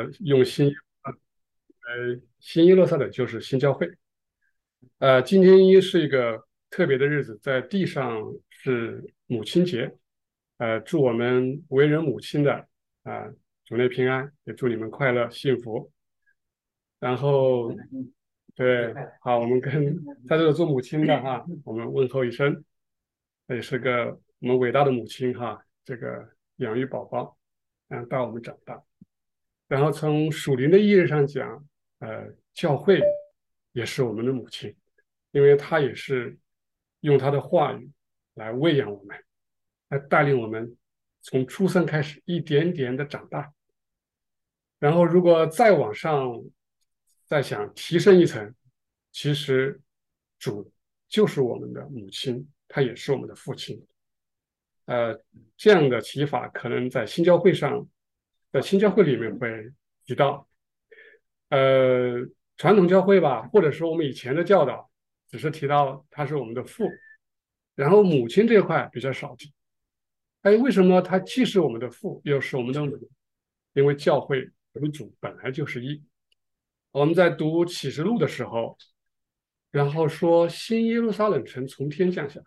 呃，用新呃新耶路撒冷就是新教会。呃，今天也是一个特别的日子，在地上是母亲节。呃，祝我们为人母亲的啊，主内平安，也祝你们快乐幸福。然后，对，好，我们跟 在这个做母亲的哈，我们问候一声，也是个我们伟大的母亲哈，这个养育宝宝，嗯，带我们长大。然后从属灵的意义上讲，呃，教会也是我们的母亲，因为她也是用她的话语来喂养我们。来带领我们从出生开始一点点的长大，然后如果再往上再想提升一层，其实主就是我们的母亲，他也是我们的父亲。呃，这样的提法可能在新教会上，在新教会里面会提到。呃，传统教会吧，或者说我们以前的教导，只是提到他是我们的父，然后母亲这块比较少提。哎，为什么他既是我们的父，又是我们的母？因为教会为主本来就是一。我们在读启示录的时候，然后说新耶路撒冷城从天降下，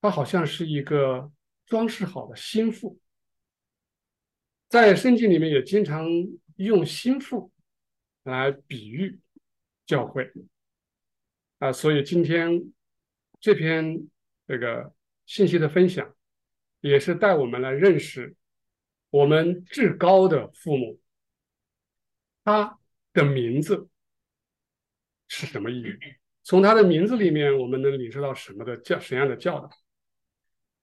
它好像是一个装饰好的心腹。在圣经里面也经常用心腹来比喻教会啊，所以今天这篇这个信息的分享。也是带我们来认识我们至高的父母，他的名字是什么意义？从他的名字里面，我们能领受到什么的教什么样的教导？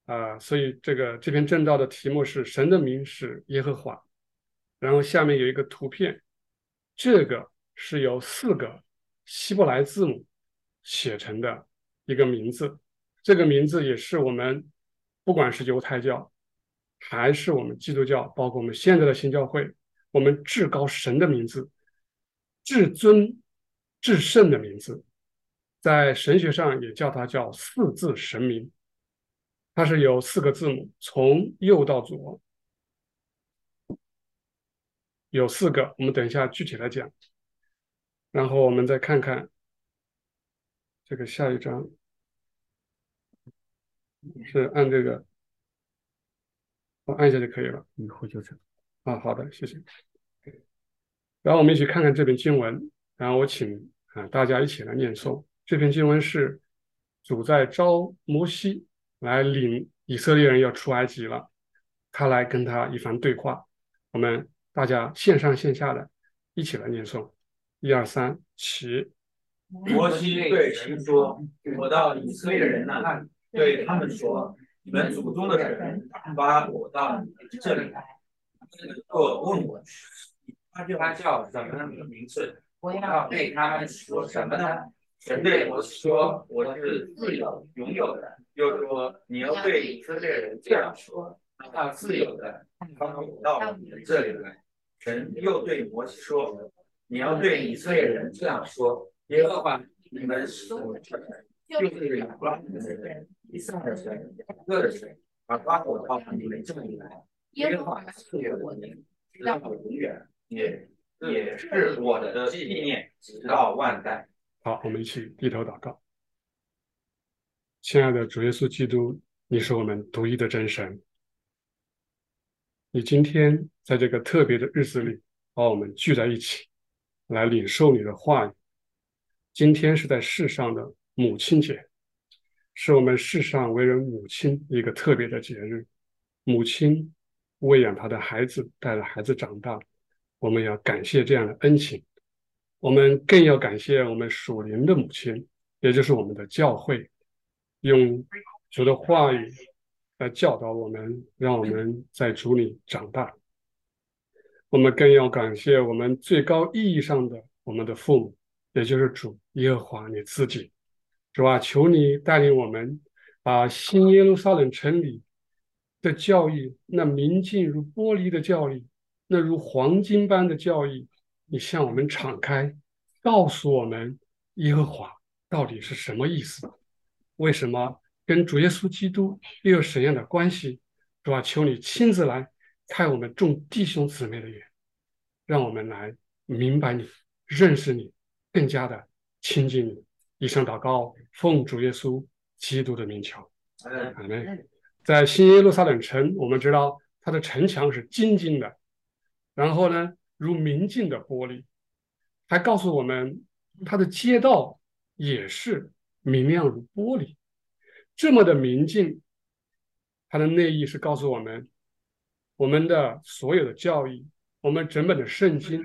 啊，所以这个这篇正道的题目是“神的名是耶和华”，然后下面有一个图片，这个是由四个希伯来字母写成的一个名字，这个名字也是我们。不管是犹太教，还是我们基督教，包括我们现在的新教会，我们至高神的名字、至尊、至圣的名字，在神学上也叫它叫四字神名。它是有四个字母，从右到左有四个。我们等一下具体来讲。然后我们再看看这个下一章。是按这个，我按一下就可以了。以后就成啊，好的，谢谢。然后我们一起看看这篇经文，然后我请啊大家一起来念诵。这篇经文是主在招摩西来领以色列人要出埃及了，他来跟他一番对话。我们大家线上线下的一起来念诵，一二三，起。摩西对神说：“我到以色列人那。”对他们说：“你们祖宗的神把我到这里来，我问我，他他叫什么名字？我要对他们说什么呢？”神对摩西说：“我是自由拥有的。”又说：“你要对以色列人这样说：他自由的，他们到你们这里来。”神又对摩西说：“你要对以色列人这样说：耶和华你们所的神，就是亚伯拉罕的神。”第三的神，个的神，把发我到你们这里来。耶和华赐给我的，直到永远，也也是我的纪念，直到万代。好，我们一起低头祷告。亲爱的主耶稣基督，你是我们独一的真神。你今天在这个特别的日子里，把我们聚在一起，来领受你的话语。今天是在世上的母亲节。是我们世上为人母亲一个特别的节日，母亲喂养她的孩子，带着孩子长大，我们要感谢这样的恩情。我们更要感谢我们属灵的母亲，也就是我们的教会，用主的话语来教导我们，让我们在主里长大。我们更要感谢我们最高意义上的我们的父母，也就是主耶和华你自己。是吧？求你带领我们，把新耶路撒冷城里的教义，那明镜如玻璃的教义，那如黄金般的教义，你向我们敞开，告诉我们耶和华到底是什么意思？为什么跟主耶稣基督又有什么样的关系？是吧？求你亲自来开我们众弟兄姊妹的眼，让我们来明白你、认识你，更加的亲近你。以上祷告，奉主耶稣基督的名求，阿门。在新耶路撒冷城，我们知道它的城墙是金金的，然后呢，如明镜的玻璃，还告诉我们它的街道也是明亮如玻璃，这么的明镜。它的内意是告诉我们，我们的所有的教义，我们整本的圣经，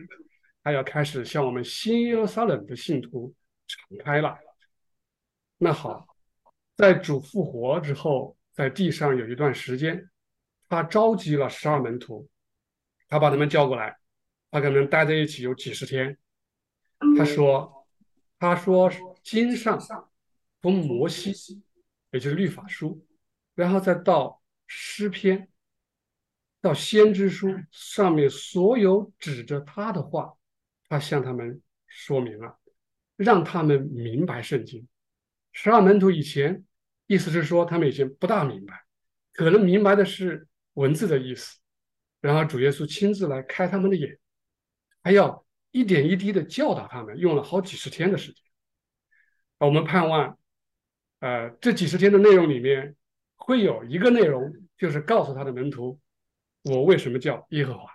它要开始向我们新耶路撒冷的信徒敞开了。那好，在主复活之后，在地上有一段时间，他召集了十二门徒，他把他们叫过来，他可能待在一起有几十天。他说：“他说经上从摩西，也就是律法书。”然后再到诗篇，到先知书上面所有指着他的话，他向他们说明了，让他们明白圣经。十二门徒以前意思是说他们以前不大明白，可能明白的是文字的意思。然后主耶稣亲自来开他们的眼，还要一点一滴的教导他们，用了好几十天的时间。我们盼望，呃，这几十天的内容里面。会有一个内容，就是告诉他的门徒，我为什么叫耶和华。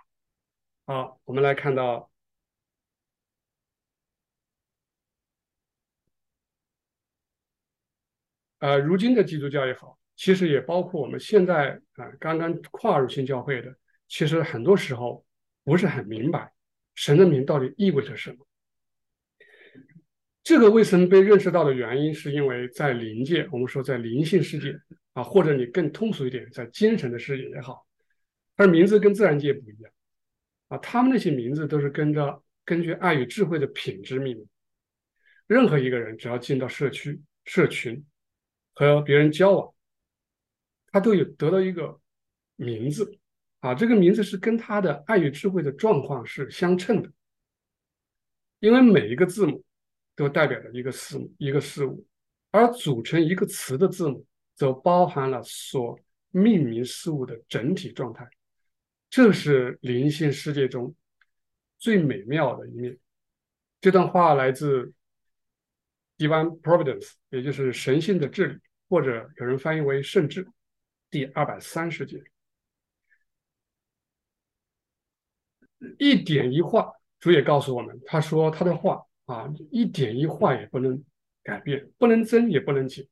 好，我们来看到，呃，如今的基督教也好，其实也包括我们现在啊刚刚跨入新教会的，其实很多时候不是很明白神的名到底意味着什么。这个为什么被认识到的原因，是因为在灵界，我们说在灵性世界。啊，或者你更通俗一点，在精神的世界也好，它的名字跟自然界不一样啊。他们那些名字都是跟着根据爱与智慧的品质命名。任何一个人只要进到社区、社群和别人交往，他都有得到一个名字啊。这个名字是跟他的爱与智慧的状况是相称的，因为每一个字母都代表着一个事、一个事物，而组成一个词的字母。则包含了所命名事物的整体状态，这是灵性世界中最美妙的一面。这段话来自 Divine Providence，也就是神性的治理，或者有人翻译为圣治，第二百三十节。一点一画，主也告诉我们，他说他的话啊，一点一画也不能改变，不能增也不能减。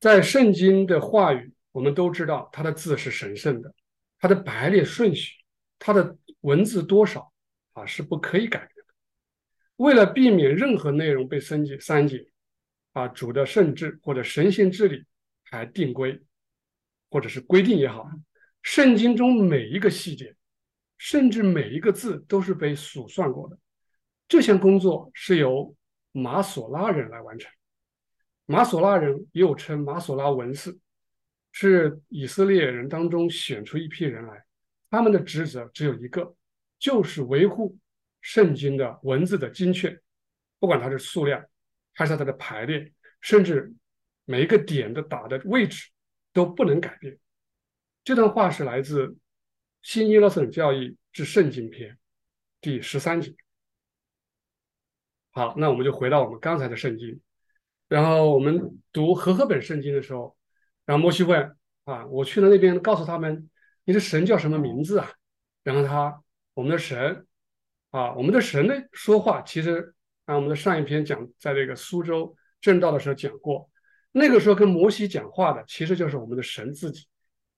在圣经的话语，我们都知道它的字是神圣的，它的排列顺序，它的文字多少啊是不可以改变的。为了避免任何内容被删减、删减，啊，主的圣治或者神仙治理还定规，或者是规定也好，圣经中每一个细节，甚至每一个字都是被数算过的。这项工作是由马索拉人来完成。马索拉人又称马索拉文士，是以色列人当中选出一批人来，他们的职责只有一个，就是维护圣经的文字的精确，不管它是数量，还是它的排列，甚至每一个点的打的位置都不能改变。这段话是来自《新耶路撒冷教义之圣经篇》第十三节。好，那我们就回到我们刚才的圣经。然后我们读和合本圣经的时候，然后摩西问啊，我去了那边，告诉他们你的神叫什么名字啊？然后他我们的神啊，我们的神的说话，其实啊，我们的上一篇讲在这个苏州正道的时候讲过，那个时候跟摩西讲话的其实就是我们的神自己，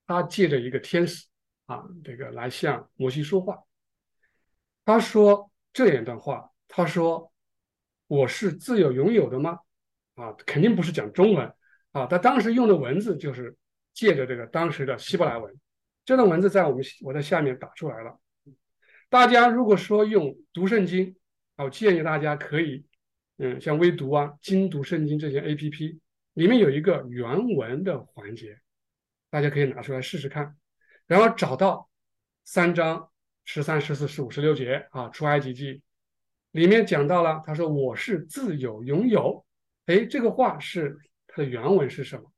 他借着一个天使啊，这个来向摩西说话。他说这样一段话，他说我是自由拥有的吗？啊，肯定不是讲中文啊！他当时用的文字就是借着这个当时的希伯来文。这段文字在我们我在下面打出来了。大家如果说用读圣经，我建议大家可以，嗯，像微读啊、精读圣经这些 A P P 里面有一个原文的环节，大家可以拿出来试试看，然后找到三章十三、十四、十五、十六节啊，出埃及记里面讲到了，他说我是自有拥有。哎，这个话是它的原文是什么？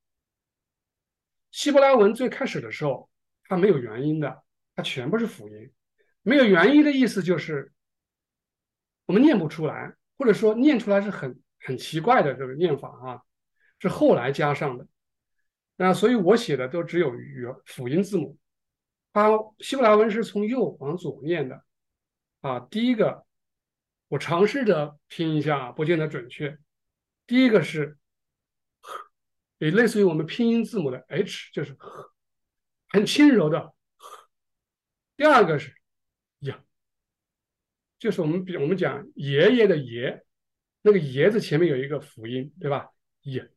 希伯来文最开始的时候，它没有元音的，它全部是辅音。没有元音的意思就是我们念不出来，或者说念出来是很很奇怪的这个念法啊，是后来加上的。那所以我写的都只有元辅音字母。它希伯来文是从右往左念的啊。第一个，我尝试着拼一下，不见得准确。第一个是，也类似于我们拼音字母的 H，就是很轻柔的。第二个是呀，就是我们比我们讲爷爷的爷，那个爷字前面有一个辅音，对吧？耶，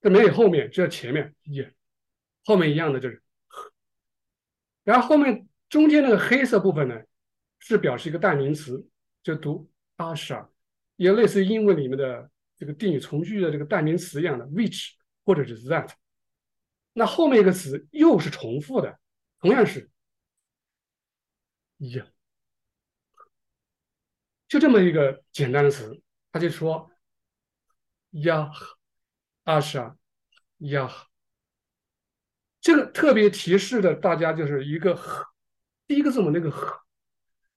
这没有后面，只有前面耶，后面一样的就是。然后后面中间那个黑色部分呢，是表示一个代名词，就读 Asha，也类似于英文里面的这个定语从句的这个代名词一样的 which 或者是 that。那后面一个词又是重复的，同样是呀，就这么一个简单的词，他就说呀，Asha 呀。这个特别提示的大家就是一个和，第一个字母那个和，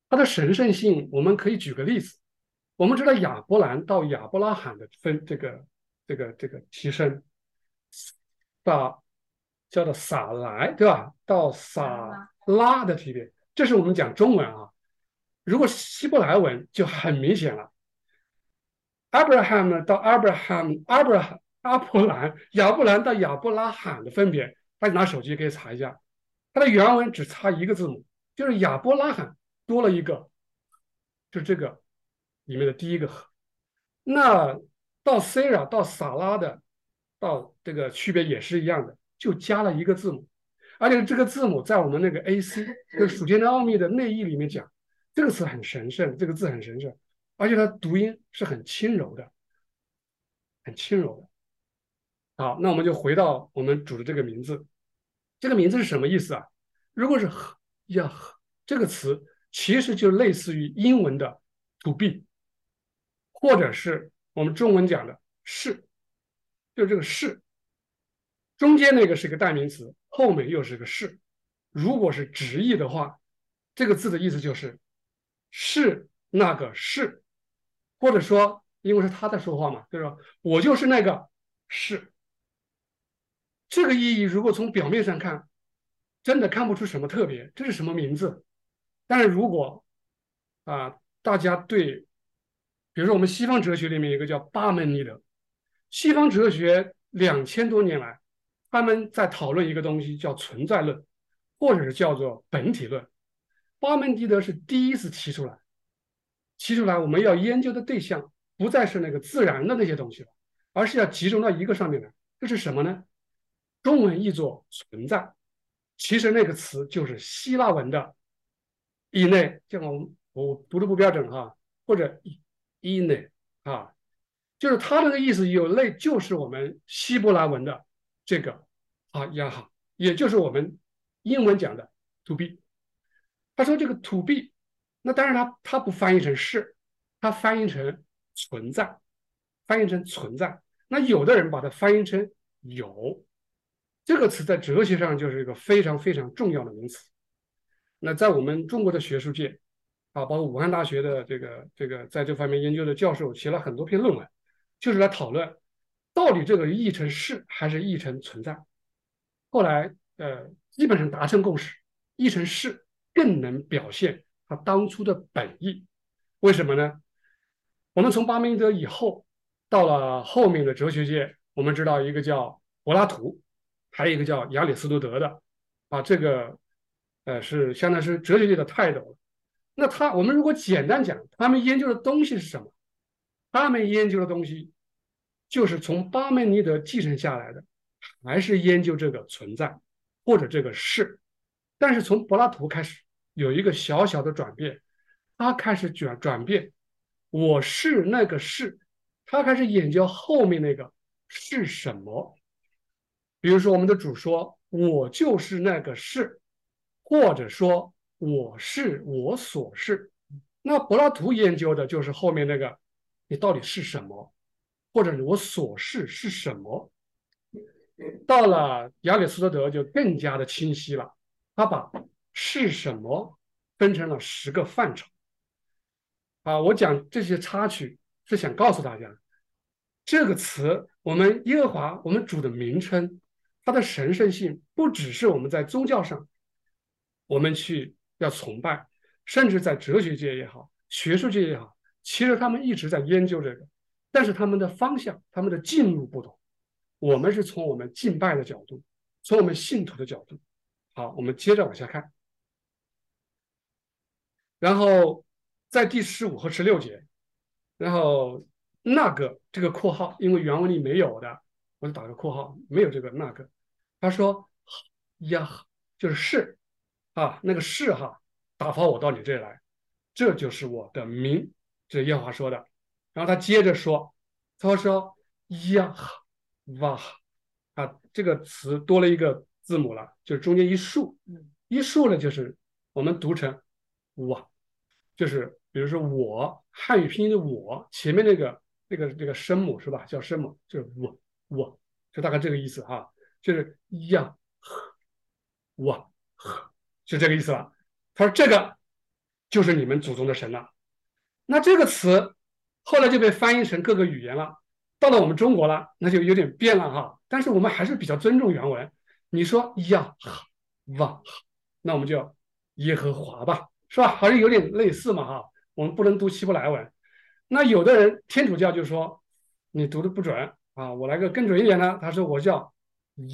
它的神圣性，我们可以举个例子。我们知道亚伯兰到亚伯拉罕的分这个这个这个提升，到叫做撒来，对吧？到撒拉的提别，这是我们讲中文啊。如果希伯来文就很明显了，Abraham 到 Abraham，Abraham 阿伯兰，亚伯兰到亚伯拉罕的分别。大家拿手机可以查一下，它的原文只差一个字母，就是亚伯拉罕多了一个，就这个里面的第一个。那到 Sarah 到撒拉的，到这个区别也是一样的，就加了一个字母，而且这个字母在我们那个 AC 就 属天的奥秘的内义里面讲，这个词很神圣，这个字很神圣，而且它读音是很轻柔的，很轻柔的。好，那我们就回到我们主的这个名字，这个名字是什么意思啊？如果是呀这个词，其实就类似于英文的 to be，或者是我们中文讲的是，就这个是，中间那个是个代名词，后面又是个是。如果是直译的话，这个字的意思就是是那个是，或者说因为是他在说话嘛，就是说我就是那个是。这个意义如果从表面上看，真的看不出什么特别，这是什么名字？但是如果啊，大家对，比如说我们西方哲学里面有一个叫巴门尼德，西方哲学两千多年来，他们在讨论一个东西叫存在论，或者是叫做本体论。巴门尼德是第一次提出来，提出来我们要研究的对象不再是那个自然的那些东西了，而是要集中到一个上面来，这是什么呢？中文译作存在，其实那个词就是希腊文的以内，这个我我读的不标准哈，或者以内啊，就是它那个意思有类，就是我们希伯来文的这个啊呀哈，也就是我们英文讲的 to be。他说这个 to be，那当然他他不翻译成是，他翻译成存在，翻译成存在。那有的人把它翻译成有。这个词在哲学上就是一个非常非常重要的名词。那在我们中国的学术界，啊，包括武汉大学的这个这个在这方面研究的教授写了很多篇论文，就是来讨论到底这个译成是还是译成存在。后来呃，基本上达成共识，译成是更能表现他当初的本意。为什么呢？我们从巴门尼德以后到了后面的哲学界，我们知道一个叫柏拉图。还有一个叫亚里士多德的，啊，这个，呃，是相当是哲学界的泰斗了。那他，我们如果简单讲，他们研究的东西是什么？他们研究的东西就是从巴门尼德继承下来的，还是研究这个存在或者这个是。但是从柏拉图开始有一个小小的转变，他开始转转变，我是那个是，他开始研究后面那个是什么。比如说，我们的主说：“我就是那个是”，或者说“我是我所是”。那柏拉图研究的就是后面那个“你到底是什么”，或者“我所是是什么”。到了亚里士多德就更加的清晰了，他把“是什么”分成了十个范畴。啊，我讲这些插曲是想告诉大家，这个词我们耶和华我们主的名称，它的神圣性不只是我们在宗教上我们去要崇拜，甚至在哲学界也好，学术界也好，其实他们一直在研究这个，但是他们的方向、他们的进入不同。我们是从我们敬拜的角度，从我们信徒的角度。好，我们接着往下看，然后。在第十五和十六节，然后那个这个括号，因为原文里没有的，我就打个括号，没有这个那个。他说呀，就是是啊，那个是哈，打发我到你这里来，这就是我的名，这是耶和华说的。然后他接着说，他说呀哇啊，这个词多了一个字母了，就是中间一竖，一竖呢就是我们读成哇。就是比如说我汉语拼音的我前面那个那个那个声母是吧？叫声母，就是我我，就大概这个意思哈，就是呀呵我呵，就这个意思了。他说这个就是你们祖宗的神了。那这个词后来就被翻译成各个语言了，到了我们中国了，那就有点变了哈。但是我们还是比较尊重原文。你说呀哈哇，那我们就耶和华吧。是吧？好像有点类似嘛，哈。我们不能读希伯来文。那有的人天主教就说你读的不准啊。我来个更准一点的，他说我叫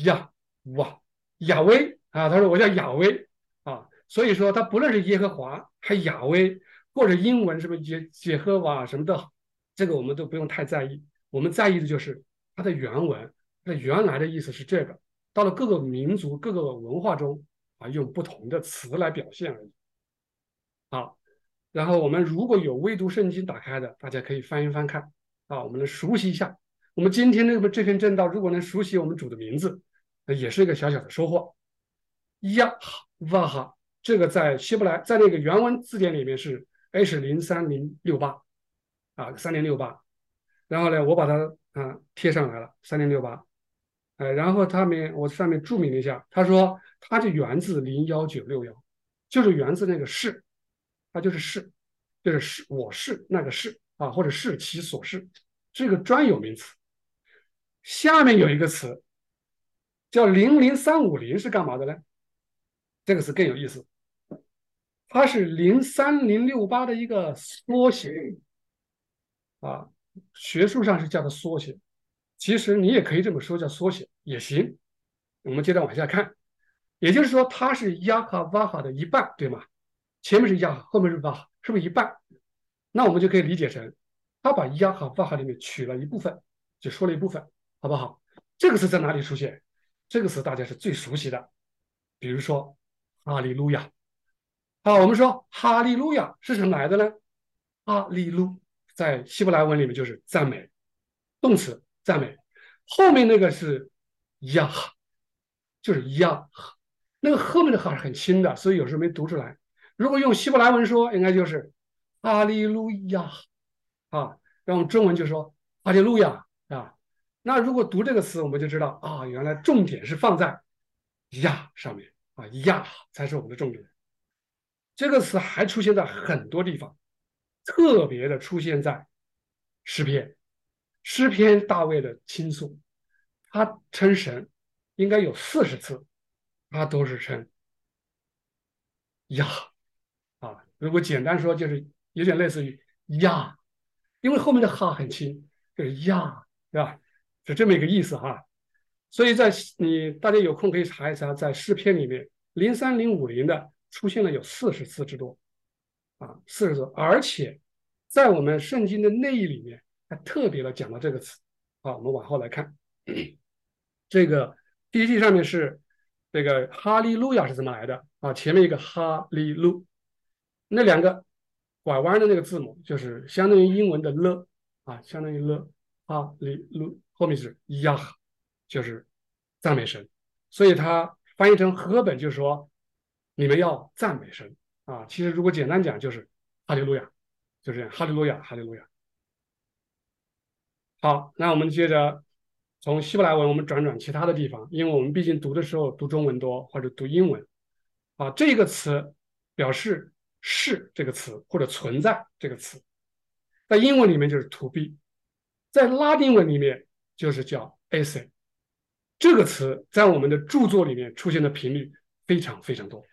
亚哇亚威啊，他说我叫亚威啊。所以说他不论是耶和华还亚威，或者英文是不是耶耶和华什么的，这个我们都不用太在意。我们在意的就是它的原文，它原来的意思是这个。到了各个民族、各个文化中啊，用不同的词来表现而已。好，然后我们如果有微读圣经打开的，大家可以翻一翻看啊，我们来熟悉一下。我们今天这个这篇正道，如果能熟悉我们主的名字，那也是一个小小的收获。呀哈哇哈，这个在希伯来在那个原文字典里面是 H 零三零六八啊，三零六八。然后呢，我把它啊贴上来了，三零六八。呃，然后他们我上面注明了一下，他说它就源自零幺九六幺，就是源自那个是。它就是是，就是是，我是那个是啊，或者是其所是，是个专有名词。下面有一个词叫零零三五零是干嘛的呢？这个词更有意思，它是零三零六八的一个缩写啊，学术上是叫做缩写，其实你也可以这么说，叫缩写也行。我们接着往下看，也就是说，它是亚哈瓦哈的一半，对吗？前面是亚，后面是瓦，是不是一半？那我们就可以理解成，他把亚和瓦哈里面取了一部分，就说了一部分，好不好？这个词在哪里出现？这个词大家是最熟悉的，比如说哈利路亚。好，我们说哈利路亚是什么来的呢？哈利路在希伯来文里面就是赞美，动词赞美，后面那个是呀，就是呀，那个后面的哈是很轻的，所以有时候没读出来。如果用希伯来文说，应该就是“哈利路亚”啊，用中文就说“哈利路亚”啊。那如果读这个词，我们就知道啊，原来重点是放在“呀”上面啊，“呀”才是我们的重点。这个词还出现在很多地方，特别的出现在诗篇。诗篇大卫的倾诉，他称神应该有四十次，他都是称“呀”啊”。如果简单说，就是有点类似于呀，因为后面的哈很轻，就是呀，对吧？是这么一个意思哈。所以在你大家有空可以查一查，在诗篇里面零三零五零的出现了有四十次之多啊，四十次，而且在我们圣经的内译里面还特别的讲了这个词。好，我们往后来看，这个 PPT 上面是这个哈利路亚是怎么来的啊？前面一个哈利路。那两个拐弯的那个字母，就是相当于英文的了啊，相当于了啊，里路后面是呀，就是赞美神，所以它翻译成和本就是说你们要赞美神啊。其实如果简单讲就是哈利路亚，就是这样，哈利路亚，哈利路亚。好，那我们接着从希伯来文我们转转其他的地方，因为我们毕竟读的时候读中文多或者读英文啊，这个词表示。是这个词或者存在这个词，在英文里面就是 to be，在拉丁文里面就是叫 esse。这个词在我们的著作里面出现的频率非常非常多，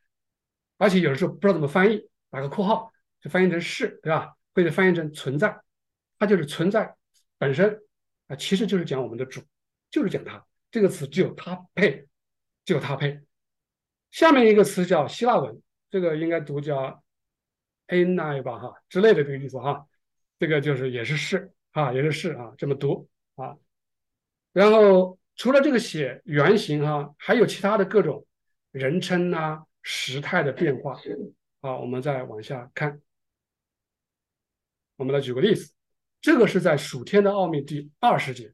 而且有的时候不知道怎么翻译，打个括号就翻译成是，对吧？或者翻译成存在，它就是存在本身啊，其实就是讲我们的主，就是讲它。这个词只有它配，只有它配。下面一个词叫希腊文，这个应该读叫 “anai” 吧，哈之类的这个意思哈。这个就是也是是啊，也是是啊，这么读啊。然后除了这个写原型哈，还有其他的各种人称啊、时态的变化。好，我们再往下看。我们来举个例子，这个是在《属天的奥秘》第二十节，《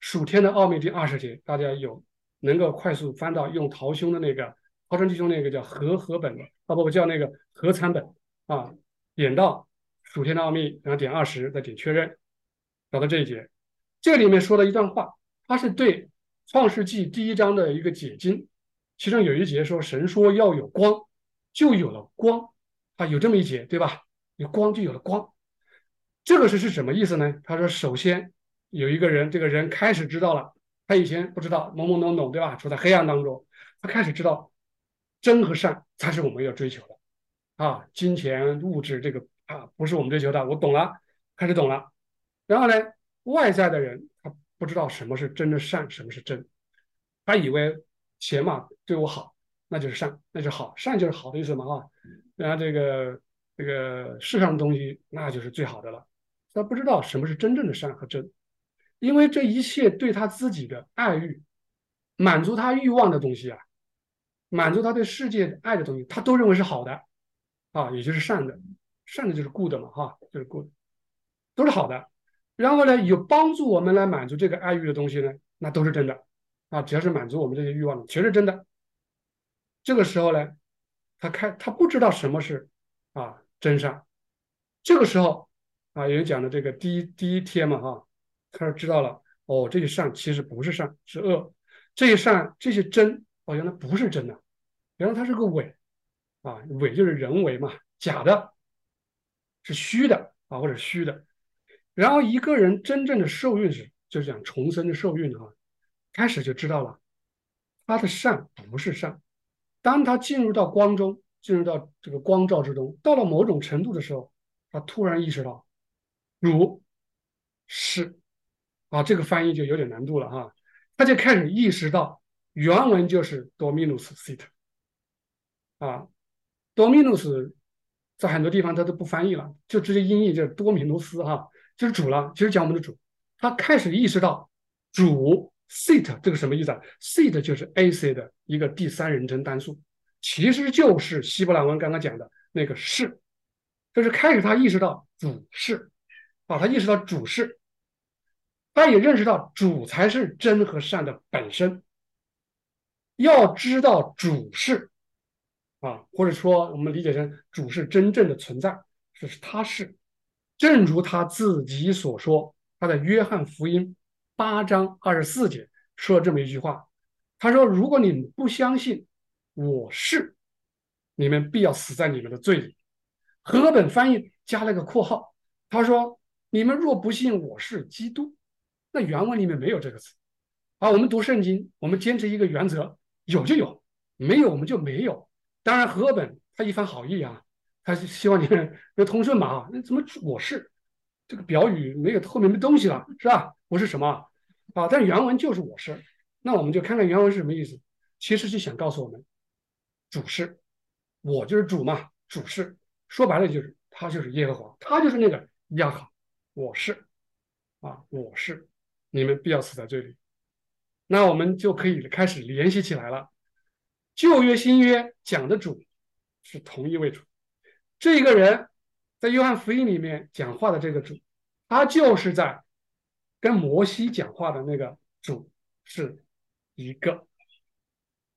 属天的奥秘》第二十节，大家有。能够快速翻到用陶兄的那个陶生弟兄那个叫和合本啊不不叫那个合参本啊，点到属天的奥秘，然后点二十，再点确认，找到这一节，这里面说了一段话，它是对创世纪第一章的一个解经，其中有一节说神说要有光，就有了光啊，有这么一节对吧？有光就有了光，这个是是什么意思呢？他说首先有一个人，这个人开始知道了。他以前不知道，懵懵懂懂，对吧？处在黑暗当中，他开始知道真和善才是我们要追求的啊！金钱物质这个啊，不是我们追求的。我懂了，开始懂了。然后呢，外在的人他不知道什么是真的善，什么是真，他以为钱嘛对我好，那就是善，那就好，善就是好的意思嘛啊。然后这个这个世上的东西那就是最好的了，他不知道什么是真正的善和真。因为这一切对他自己的爱欲，满足他欲望的东西啊，满足他对世界爱的东西，他都认为是好的，啊，也就是善的，善的就是 good 嘛，哈，就是 good，都是好的。然后呢，有帮助我们来满足这个爱欲的东西呢，那都是真的，啊，只要是满足我们这些欲望的，全是真的。这个时候呢，他开他不知道什么是啊真善。这个时候啊，有人讲的这个第一第一天嘛，哈。他知道了，哦，这些善其实不是善，是恶。这些善，这些真，哦，原来不是真的，原来它是个伪，啊，伪就是人为嘛，假的，是虚的啊，或者虚的。然后一个人真正的受孕时，就是讲重生的受孕啊，开始就知道了，他的善不是善。当他进入到光中，进入到这个光照之中，到了某种程度的时候，他突然意识到，如是。啊，这个翻译就有点难度了哈，他就开始意识到原文就是 Dominus sit，啊，Dominus 在很多地方他都不翻译了，就直接音译就是多米努斯哈，就是主了，其实讲我们的主。他开始意识到主 sit 这个什么意思啊？sit 就是 AC 的一个第三人称单数，其实就是希伯来文刚刚讲的那个是，就是开始他意识到主是，啊，他意识到主是。他也认识到主才是真和善的本身。要知道主是啊，或者说我们理解成主是真正的存在，这是他是。正如他自己所说，他在约翰福音八章二十四节说了这么一句话：“他说，如果你们不相信我是，你们必要死在你们的罪里。”和本翻译加了个括号，他说：“你们若不信我是基督。”那原文里面没有这个词，啊，我们读圣经，我们坚持一个原则，有就有，没有我们就没有。当然，和本他一番好意啊，他是希望你们能通顺嘛啊。那怎么我是这个表语没有后面没东西了是吧？我是什么啊？但原文就是我是，那我们就看看原文是什么意思。其实是想告诉我们，主是，我就是主嘛，主是说白了就是他就是耶和华，他就是那个亚哈，我是啊，我是。你们必要死在这里，那我们就可以开始联系起来了。旧约、新约讲的主是同一位主，这个人在约翰福音里面讲话的这个主，他就是在跟摩西讲话的那个主是一个，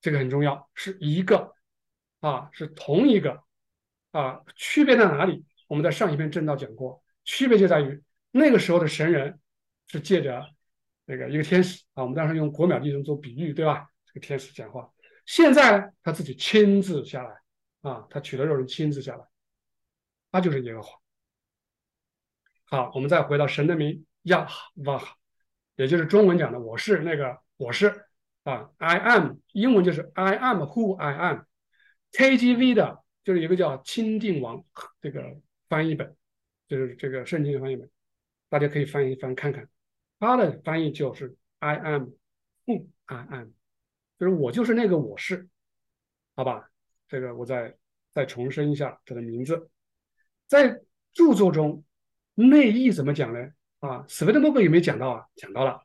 这个很重要，是一个啊，是同一个啊。区别在哪里？我们在上一篇正道讲过，区别就在于那个时候的神人是借着。那个一个天使啊，我们当时用国秒地钟做比喻，对吧？这个天使讲话，现在他自己亲自下来啊，他取了肉人亲自下来，他就是耶和华。好，我们再回到神的名亚瓦哈，也就是中文讲的我是那个我是啊，I am，英文就是 I am who I am。KGV 的就是一个叫钦定王这个翻译本，就是这个圣经的翻译本，大家可以翻一翻看看，它的翻译就是 I am who I am，就是我就是那个我是，好吧？这个我再再重申一下它的名字，在著作中。内意怎么讲呢？啊，斯威登伯格有没有讲到啊？讲到了。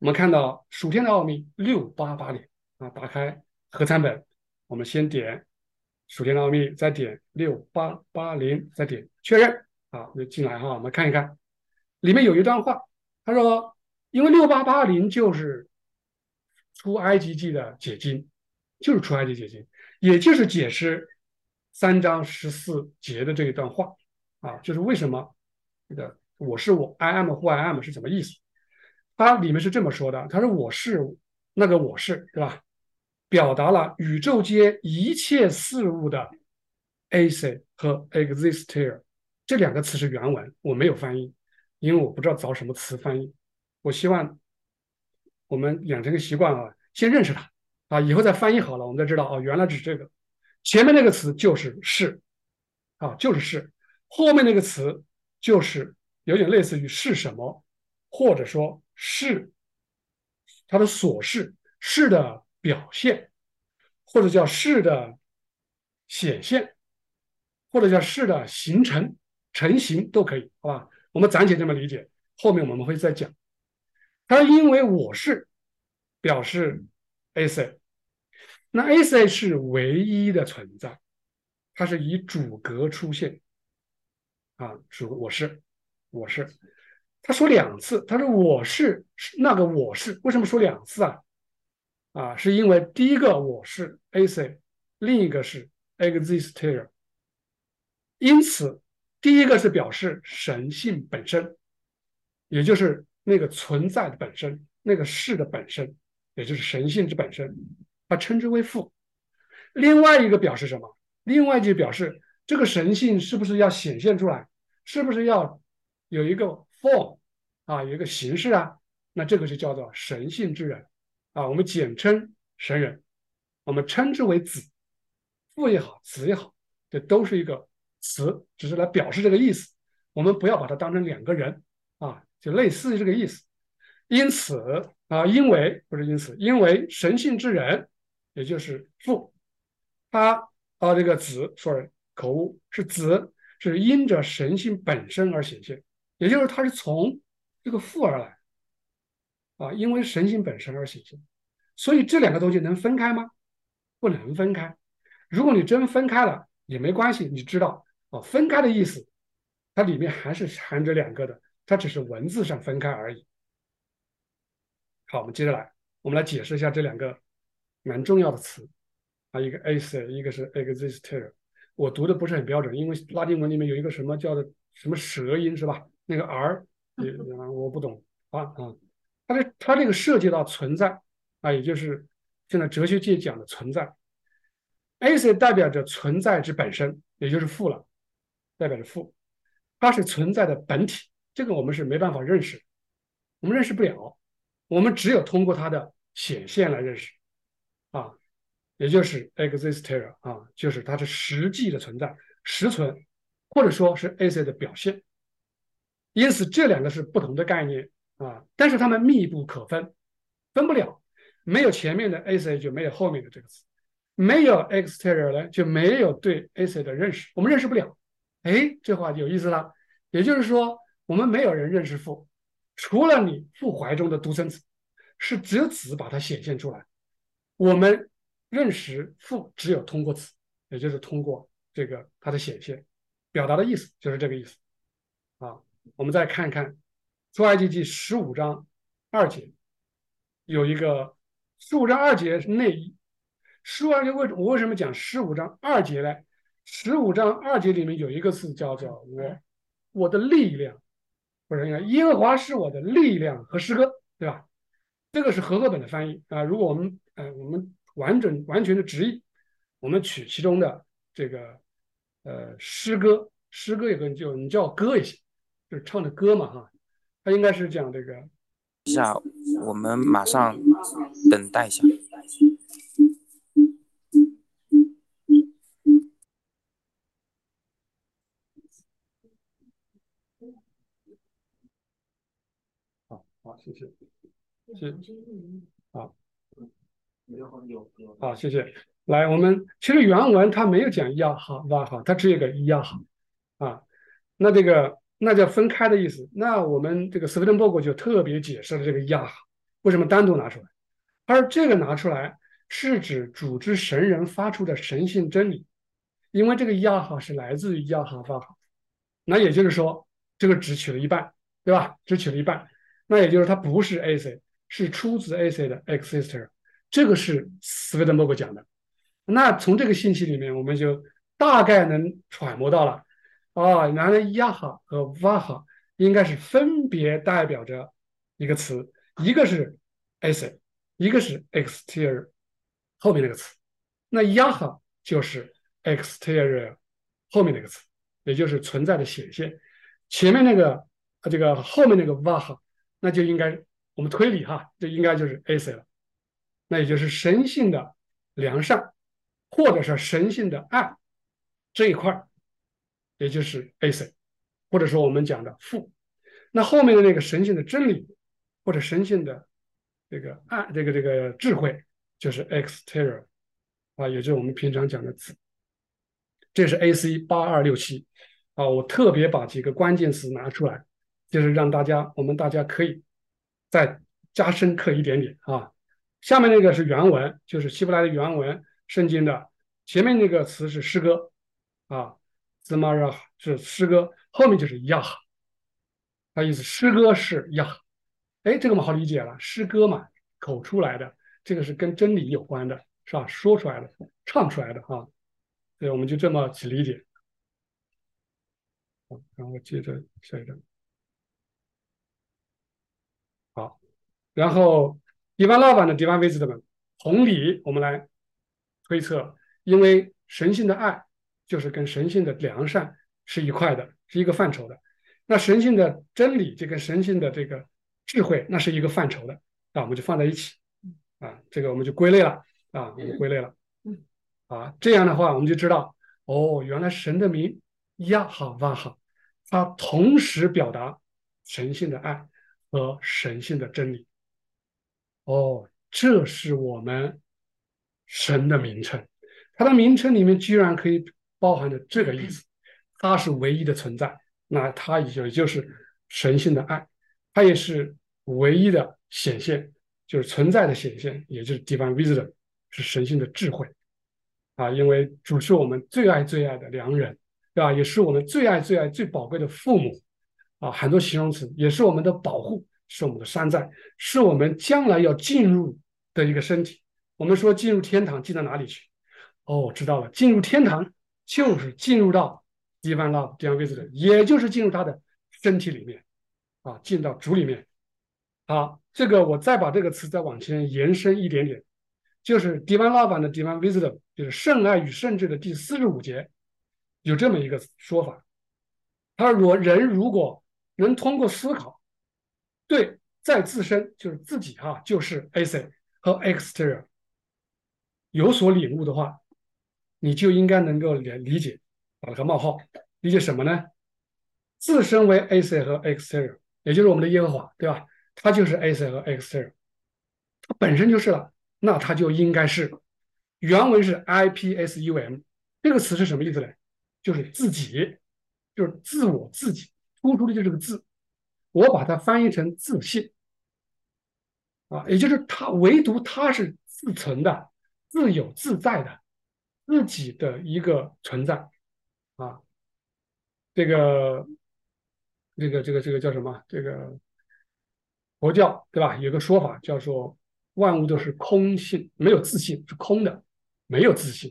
我们看到《属天的奥秘》六八八零啊，打开合参本，我们先点《属天的奥秘》，再点六八八零，再点确认啊，就进来哈。我们看一看，里面有一段话，他说：“因为六八八零就是出埃及记的解经，就是出埃及解经，也就是解释三章十四节的这一段话啊，就是为什么。”这个我是我，I am who I am 是什么意思？它里面是这么说的，他说我是那个我是，对吧？表达了宇宙间一切事物的 AC 和 existere 这两个词是原文，我没有翻译，因为我不知道找什么词翻译。我希望我们养成个习惯啊，先认识它啊，以后再翻译好了，我们再知道哦，原来指这个前面那个词就是是啊，就是是，后面那个词。就是有点类似于是什么，或者说是它的所是，是的表现，或者叫是的显现，或者叫是的形成、成型都可以，好吧？我们暂且这么理解，后面我们会再讲。它因为我是表示 A C，那 A C 是唯一的存在，它是以主格出现。啊，主我是，我是，他说两次，他说我是那个我是，为什么说两次啊？啊，是因为第一个我是 A C，另一个是 exister，因此第一个是表示神性本身，也就是那个存在的本身，那个是的本身，也就是神性之本身，他称之为父。另外一个表示什么？另外就表示这个神性是不是要显现出来？是不是要有一个 form 啊，有一个形式啊？那这个就叫做神性之人啊，我们简称神人，我们称之为子，父也好，子也好，这都是一个词，只是来表示这个意思。我们不要把它当成两个人啊，就类似于这个意思。因此啊，因为不是因此，因为神性之人，也就是父，他啊这个子，sorry 口误是子。是因着神性本身而显现，也就是它是从这个父而来啊，因为神性本身而显现，所以这两个东西能分开吗？不能分开。如果你真分开了也没关系，你知道啊，分开的意思，它里面还是含着两个的，它只是文字上分开而已。好，我们接着来，我们来解释一下这两个蛮重要的词啊，一个 ac，一个是 exister。我读的不是很标准，因为拉丁文里面有一个什么叫做什么舌音是吧？那个 r，也 我不懂啊啊。它这它这个涉及到存在啊，也就是现在哲学界讲的存在。ac 代表着存在之本身，也就是负了，代表着负，它是存在的本体。这个我们是没办法认识，我们认识不了，我们只有通过它的显现来认识啊。也就是 exister 啊，就是它是实际的存在，实存，或者说是 AC 的表现。因此，这两个是不同的概念啊，但是它们密不可分，分不了。没有前面的 AC 就没有后面的这个词，没有 exterior 呢就没有对 AC 的认识，我们认识不了。哎，这话有意思了。也就是说，我们没有人认识父，除了你父怀中的独生子，是只有子把它显现出来。我们。认识父只有通过子，也就是通过这个它的显现，表达的意思就是这个意思啊。我们再看看出埃及记十五章二节，有一个十五章二节是内衣。十五章为我为什么讲十五章二节呢？十五章二节里面有一个字叫做我我的力量，不是应该耶和华是我的力量和诗歌，对吧？这个是合合本的翻译啊。如果我们呃我们完整完全的直译，我们取其中的这个呃诗歌，诗歌也跟就你叫歌也行，就是唱的歌嘛哈，它应该是讲这个。一下，我们马上等待一下。好好，谢谢，谢，好，好，谢谢。来，我们其实原文它没有讲亚哈哇哈，它只有个亚哈啊。那这个那叫分开的意思。那我们这个斯威登伯格就特别解释了这个亚哈为什么单独拿出来，而这个拿出来是指组织神人发出的神性真理，因为这个亚哈是来自于亚哈哇哈。那也就是说，这个只取了一半，对吧？只取了一半，那也就是它不是 AC，是出自 AC 的 exister。这个是斯威登伯格讲的。那从这个信息里面，我们就大概能揣摩到了，啊，原来亚哈和瓦哈应该是分别代表着一个词，一个是 AC，一个是 exterior 后面那个词。那亚哈就是 exterior 后面那个词，也就是存在的显现。前面那个这个后面那个瓦哈，那就应该我们推理哈，这应该就是 AC 了，那也就是神性的良善。或者是神性的爱这一块也就是 AC，或者说我们讲的父。那后面的那个神性的真理或者神性的这个爱，这个这个智慧，就是 exterior 啊，也就是我们平常讲的子。这是 AC 八二六七啊，我特别把几个关键词拿出来，就是让大家我们大家可以再加深刻一点点啊。下面那个是原文，就是希伯来的原文。圣经的前面那个词是诗歌啊，z m a r a 是诗歌，后面就是亚哈，它意思诗歌是亚哈，哎，这个嘛好理解了，诗歌嘛口出来的，这个是跟真理有关的，是吧？说出来的，唱出来的哈，所以我们就这么去理解。然后接着下一张，好，然后 divine love 的 divine wisdom 同理，我们来。推测，因为神性的爱就是跟神性的良善是一块的，是一个范畴的。那神性的真理就跟神性的这个智慧，那是一个范畴的啊，我们就放在一起啊，这个我们就归类了啊，我们归类了啊。这样的话，我们就知道哦，原来神的名亚哈哇哈，它同时表达神性的爱和神性的真理。哦，这是我们。神的名称，它的名称里面居然可以包含着这个意思，它是唯一的存在，那它也就就是神性的爱，它也是唯一的显现，就是存在的显现，也就是 divine wisdom，是神性的智慧啊，因为主是我们最爱最爱的良人，对吧？也是我们最爱最爱最宝贵的父母啊，很多形容词，也是我们的保护，是我们的山寨，是我们将来要进入的一个身体。我们说进入天堂进到哪里去？哦，知道了，进入天堂就是进入到 divine love divine wisdom，也就是进入他的身体里面啊，进到主里面。好，这个我再把这个词再往前延伸一点点，就是 divine love 的 divine wisdom，就是圣爱与圣智的第四十五节，有这么一个说法。他说，人如果能通过思考，对在自身就是自己哈，就是 AC 和 exterior。有所领悟的话，你就应该能够理理解，打了个冒号，理解什么呢？自身为 AC 和 Exterior，也就是我们的耶和华，对吧？它就是 AC 和 Exterior，它本身就是了，那它就应该是原文是 IPSUM，这个词是什么意思呢？就是自己，就是自我自己，突出的就是个字，我把它翻译成自信啊，也就是它唯独它是自存的。自由自在的自己的一个存在啊，这个这个这个这个叫什么？这个佛教对吧？有个说法叫做万物都是空性，没有自信是空的，没有自信。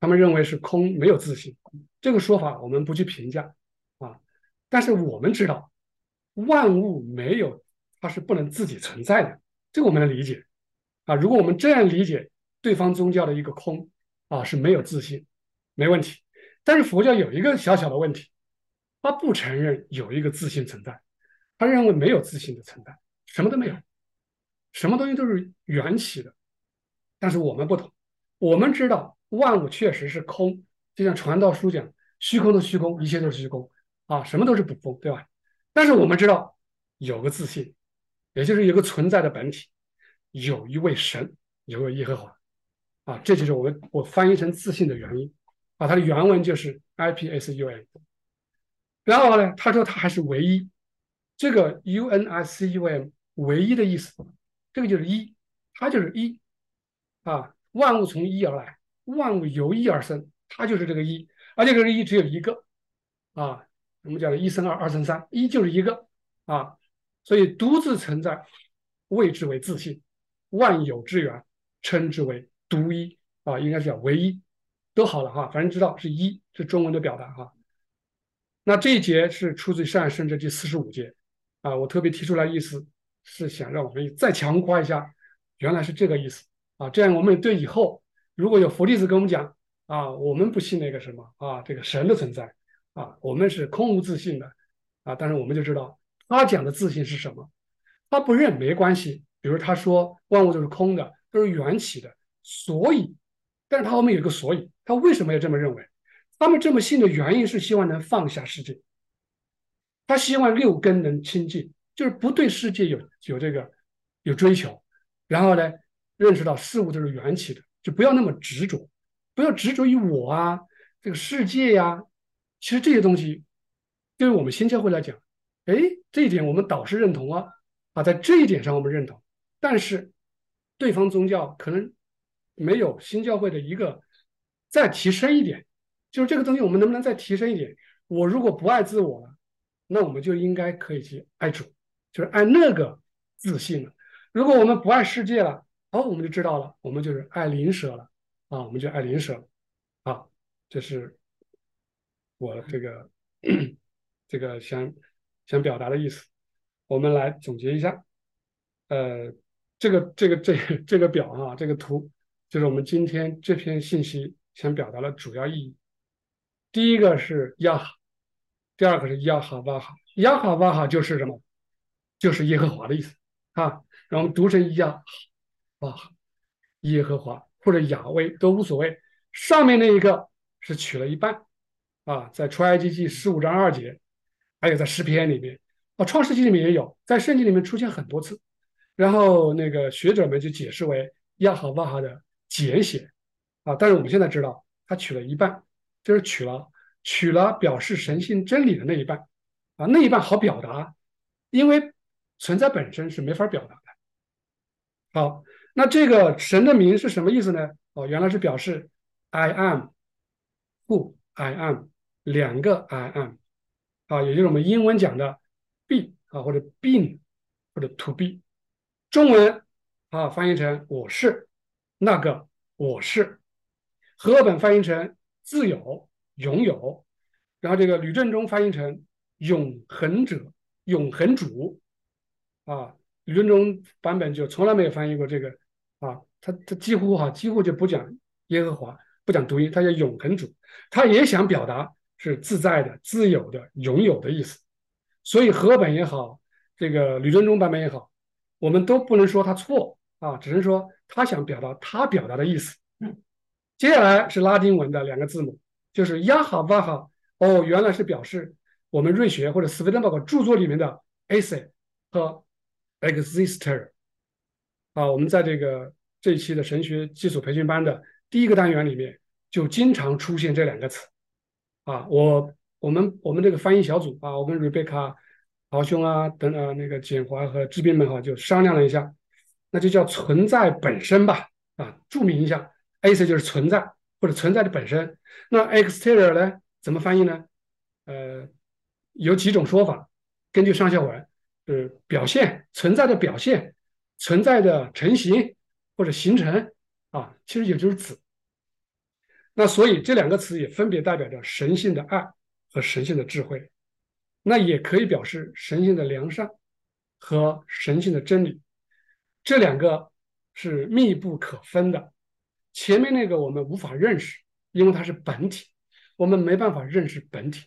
他们认为是空，没有自信。这个说法我们不去评价啊，但是我们知道万物没有它是不能自己存在的，这个我们能理解啊。如果我们这样理解。对方宗教的一个空啊是没有自信，没问题。但是佛教有一个小小的问题，他不承认有一个自信存在，他认为没有自信的存在，什么都没有，什么东西都是缘起的。但是我们不同，我们知道万物确实是空，就像传道书讲，虚空的虚空，一切都是虚空啊，什么都是不空，对吧？但是我们知道有个自信，也就是有个存在的本体，有一位神，有个耶和华啊，这就是我们我翻译成自信的原因啊，它的原文就是 I P S U N。然后呢，他说他还是唯一，这个 U N I C U M 唯一的意思，这个就是一，它就是一。啊，万物从一而来，万物由一而生，它就是这个一，而且这个一只有一个啊。我们讲的一生二，二生三，一就是一个啊。所以独自存在，谓之为自信；万有之源，称之为独一啊。应该是叫唯一，都好了哈。反正知道是一，是中文的表达哈。那这一节是出自《上圣这第四十五节啊。我特别提出来意思是想让我们再强化一下，原来是这个意思。啊，这样我们对以后如果有佛弟子跟我们讲啊，我们不信那个什么啊，这个神的存在啊，我们是空无自信的啊，但是我们就知道他讲的自信是什么，他不认没关系，比如他说万物都是空的，都是缘起的，所以，但是他后面有个所以，他为什么要这么认为？他们这么信的原因是希望能放下世界，他希望六根能清净，就是不对世界有有这个有追求，然后呢？认识到事物都是缘起的，就不要那么执着，不要执着于我啊，这个世界呀。其实这些东西，对于我们新教会来讲，哎，这一点我们导师认同啊，啊，在这一点上我们认同。但是，对方宗教可能没有新教会的一个再提升一点，就是这个东西我们能不能再提升一点？我如果不爱自我了，那我们就应该可以去爱主，就是爱那个自信了。如果我们不爱世界了，哦，我们就知道了，我们就是爱灵舍了啊，我们就爱灵舍了啊，这是我这个 这个想想表达的意思。我们来总结一下，呃，这个这个这这个表啊，这个图就是我们今天这篇信息想表达的主要意义。第一个是亚哈，第二个是亚哈巴哈，亚哈巴哈就是什么？就是耶和华的意思啊，让我们读成亚。啊，耶和华或者亚威都无所谓。上面那一个是取了一半啊，在出埃及记十五章二节，还有在诗篇里面啊，创世纪里面也有，在圣经里面出现很多次。然后那个学者们就解释为亚哈瓦哈的简写啊，但是我们现在知道，他取了一半，就是取了取了表示神性真理的那一半啊，那一半好表达，因为存在本身是没法表达的。好。那这个神的名是什么意思呢？哦，原来是表示 I am，不 I am，两个 I am，啊，也就是我们英文讲的 be 啊，或者 being，或者 to be。中文啊翻译成我是那个我是，和本翻译成自由拥有，然后这个吕正中翻译成永恒者永恒主，啊，吕正中版本就从来没有翻译过这个。啊，他他几乎哈几乎就不讲耶和华，不讲独一，他叫永恒主，他也想表达是自在的、自由的、拥有的意思。所以和本也好，这个吕振中版本也好，我们都不能说他错啊，只能说他想表达他表达的意思。接下来是拉丁文的两个字母，就是亚哈瓦哈。哦，原来是表示我们瑞学或者斯威登堡著作里面的 esse 和 exister。啊，我们在这个这一期的神学基础培训班的第一个单元里面，就经常出现这两个词。啊，我我们我们这个翻译小组啊，我跟瑞贝卡、豪兄啊等等那个简华和志斌们哈，就商量了一下，那就叫存在本身吧。啊，注明一下，AC 就是存在或者存在的本身。那 exterior 呢，怎么翻译呢？呃，有几种说法，根据上下文，是表现存在的表现。存在的成型或者形成啊，其实也就是子。那所以这两个词也分别代表着神性的爱和神性的智慧，那也可以表示神性的良善和神性的真理。这两个是密不可分的。前面那个我们无法认识，因为它是本体，我们没办法认识本体。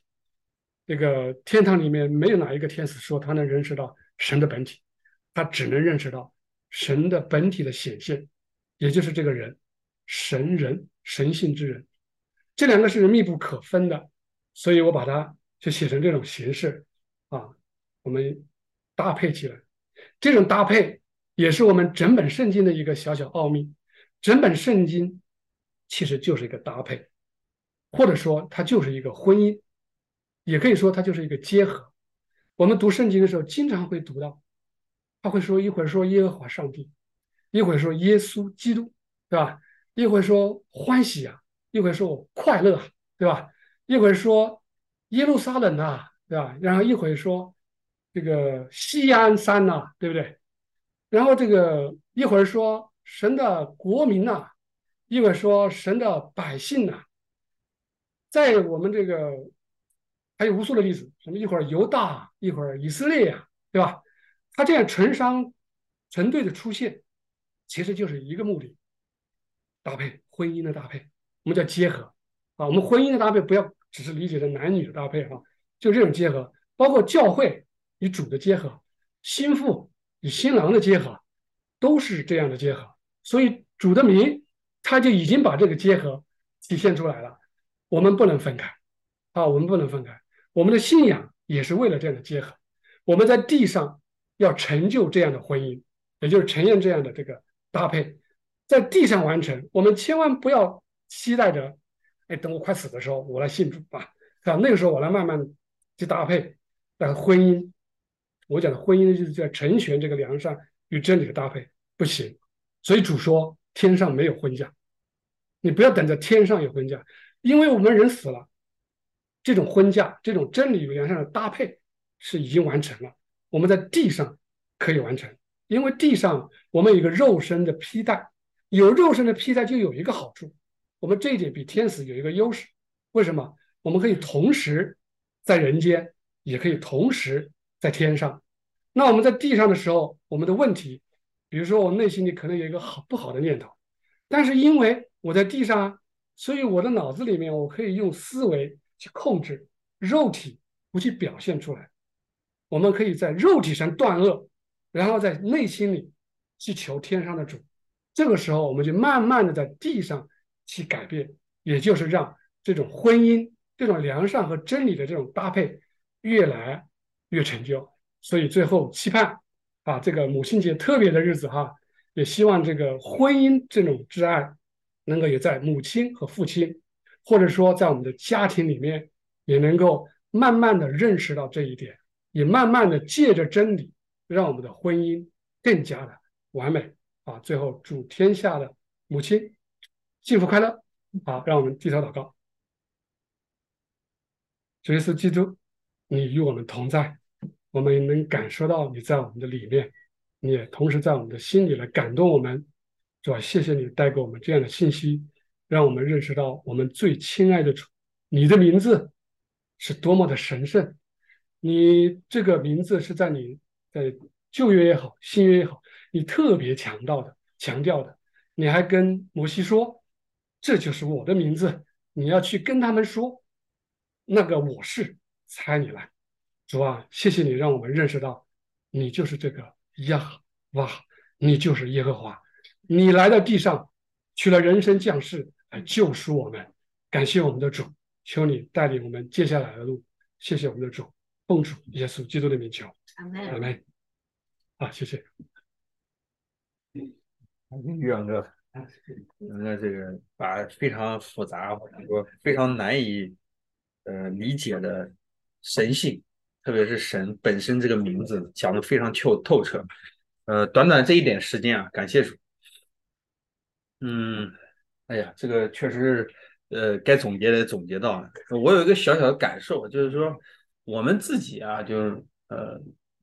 这个天堂里面没有哪一个天使说他能认识到神的本体，他只能认识到神的本体的显现，也就是这个人，神人神性之人，这两个是密不可分的，所以我把它就写成这种形式啊，我们搭配起来，这种搭配也是我们整本圣经的一个小小奥秘。整本圣经其实就是一个搭配，或者说它就是一个婚姻，也可以说它就是一个结合。我们读圣经的时候，经常会读到，他会说一会儿说耶和华上帝，一会儿说耶稣基督，对吧？一会说欢喜啊，一会说快乐，对吧？一会说耶路撒冷啊，对吧？然后一会说这个西安山呐，对不对？然后这个一会儿说。神的国民呐，一会儿说神的百姓呐，在我们这个还有无数的例子，什么一会儿犹大，一会儿以色列呀，对吧？他这样成双成对的出现，其实就是一个目的：搭配婚姻的搭配，我们叫结合啊。我们婚姻的搭配不要只是理解成男女的搭配哈，就这种结合，包括教会与主的结合，心腹与新郎的结合，都是这样的结合。所以主的名，他就已经把这个结合体现出来了。我们不能分开啊，我们不能分开。我们的信仰也是为了这样的结合。我们在地上要成就这样的婚姻，也就是呈现这样的这个搭配，在地上完成。我们千万不要期待着，哎，等我快死的时候，我来信主啊，是吧？那个时候我来慢慢去搭配呃婚姻。我讲的婚姻就是在成全这个良善与真理的搭配，不行。所以主说天上没有婚嫁，你不要等着天上有婚嫁，因为我们人死了，这种婚嫁、这种真理与良善的搭配是已经完成了。我们在地上可以完成，因为地上我们有一个肉身的披戴，有肉身的披戴就有一个好处，我们这一点比天使有一个优势。为什么？我们可以同时在人间，也可以同时在天上。那我们在地上的时候，我们的问题。比如说，我内心里可能有一个好不好的念头，但是因为我在地上，所以我的脑子里面我可以用思维去控制，肉体不去表现出来。我们可以在肉体上断恶，然后在内心里去求天上的主。这个时候，我们就慢慢的在地上去改变，也就是让这种婚姻、这种良善和真理的这种搭配越来越成就。所以最后期盼。啊，这个母亲节特别的日子哈，也希望这个婚姻这种挚爱，能够也在母亲和父亲，或者说在我们的家庭里面，也能够慢慢的认识到这一点，也慢慢的借着真理，让我们的婚姻更加的完美啊！最后祝天下的母亲幸福快乐！好，让我们低头祷告，主耶稣基督，你与我们同在。我们能感受到你在我们的里面，你也同时在我们的心里来感动我们，是吧？谢谢你带给我们这样的信息，让我们认识到我们最亲爱的主，你的名字是多么的神圣。你这个名字是在你在旧约也好，新约也好，你特别强调的、强调的。你还跟摩西说：“这就是我的名字，你要去跟他们说，那个我是猜你来。”主啊，谢谢你让我们认识到，你就是这个呀哇，你就是耶和华，你来到地上，取了人生降世来救赎我们。感谢我们的主，求你带领我们接下来的路。谢谢我们的主，奉主耶稣基督的名求，阿门。好，谢谢。宇阳哥，那这个把非常复杂或者说非常难以呃理解的神性。特别是神本身这个名字讲的非常透透彻，呃，短短这一点时间啊，感谢主。嗯，哎呀，这个确实是，呃，该总结的总结到了。我有一个小小的感受，就是说我们自己啊，就是呃，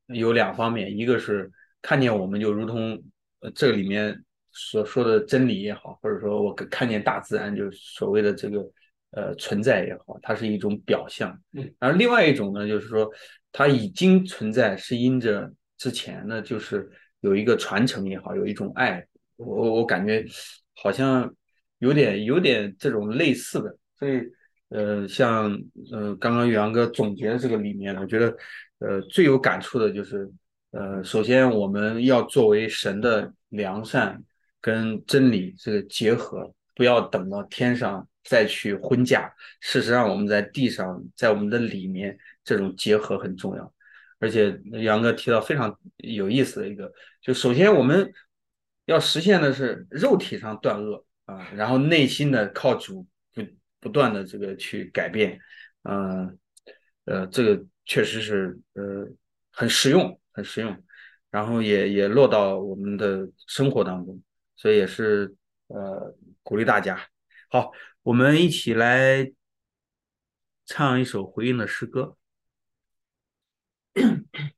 有两方面，一个是看见我们就如同这里面所说的真理也好，或者说我看见大自然，就是所谓的这个。呃，存在也好，它是一种表象。嗯，而另外一种呢，就是说它已经存在，是因着之前呢，就是有一个传承也好，有一种爱。我我感觉好像有点有点这种类似的，所以呃，像呃刚刚宇阳哥总结的这个里面，我觉得呃最有感触的就是呃，首先我们要作为神的良善跟真理这个结合，不要等到天上再去婚嫁。事实上，我们在地上，在我们的里面，这种结合很重要。而且杨哥提到非常有意思的一个，就首先我们要实现的是肉体上断恶啊，然后内心的靠主不不断的这个去改变，嗯呃，这个确实是呃很实用，很实用，然后也也落到我们的生活当中，所以也是呃鼓励大家。好，我们一起来唱一首回应的诗歌。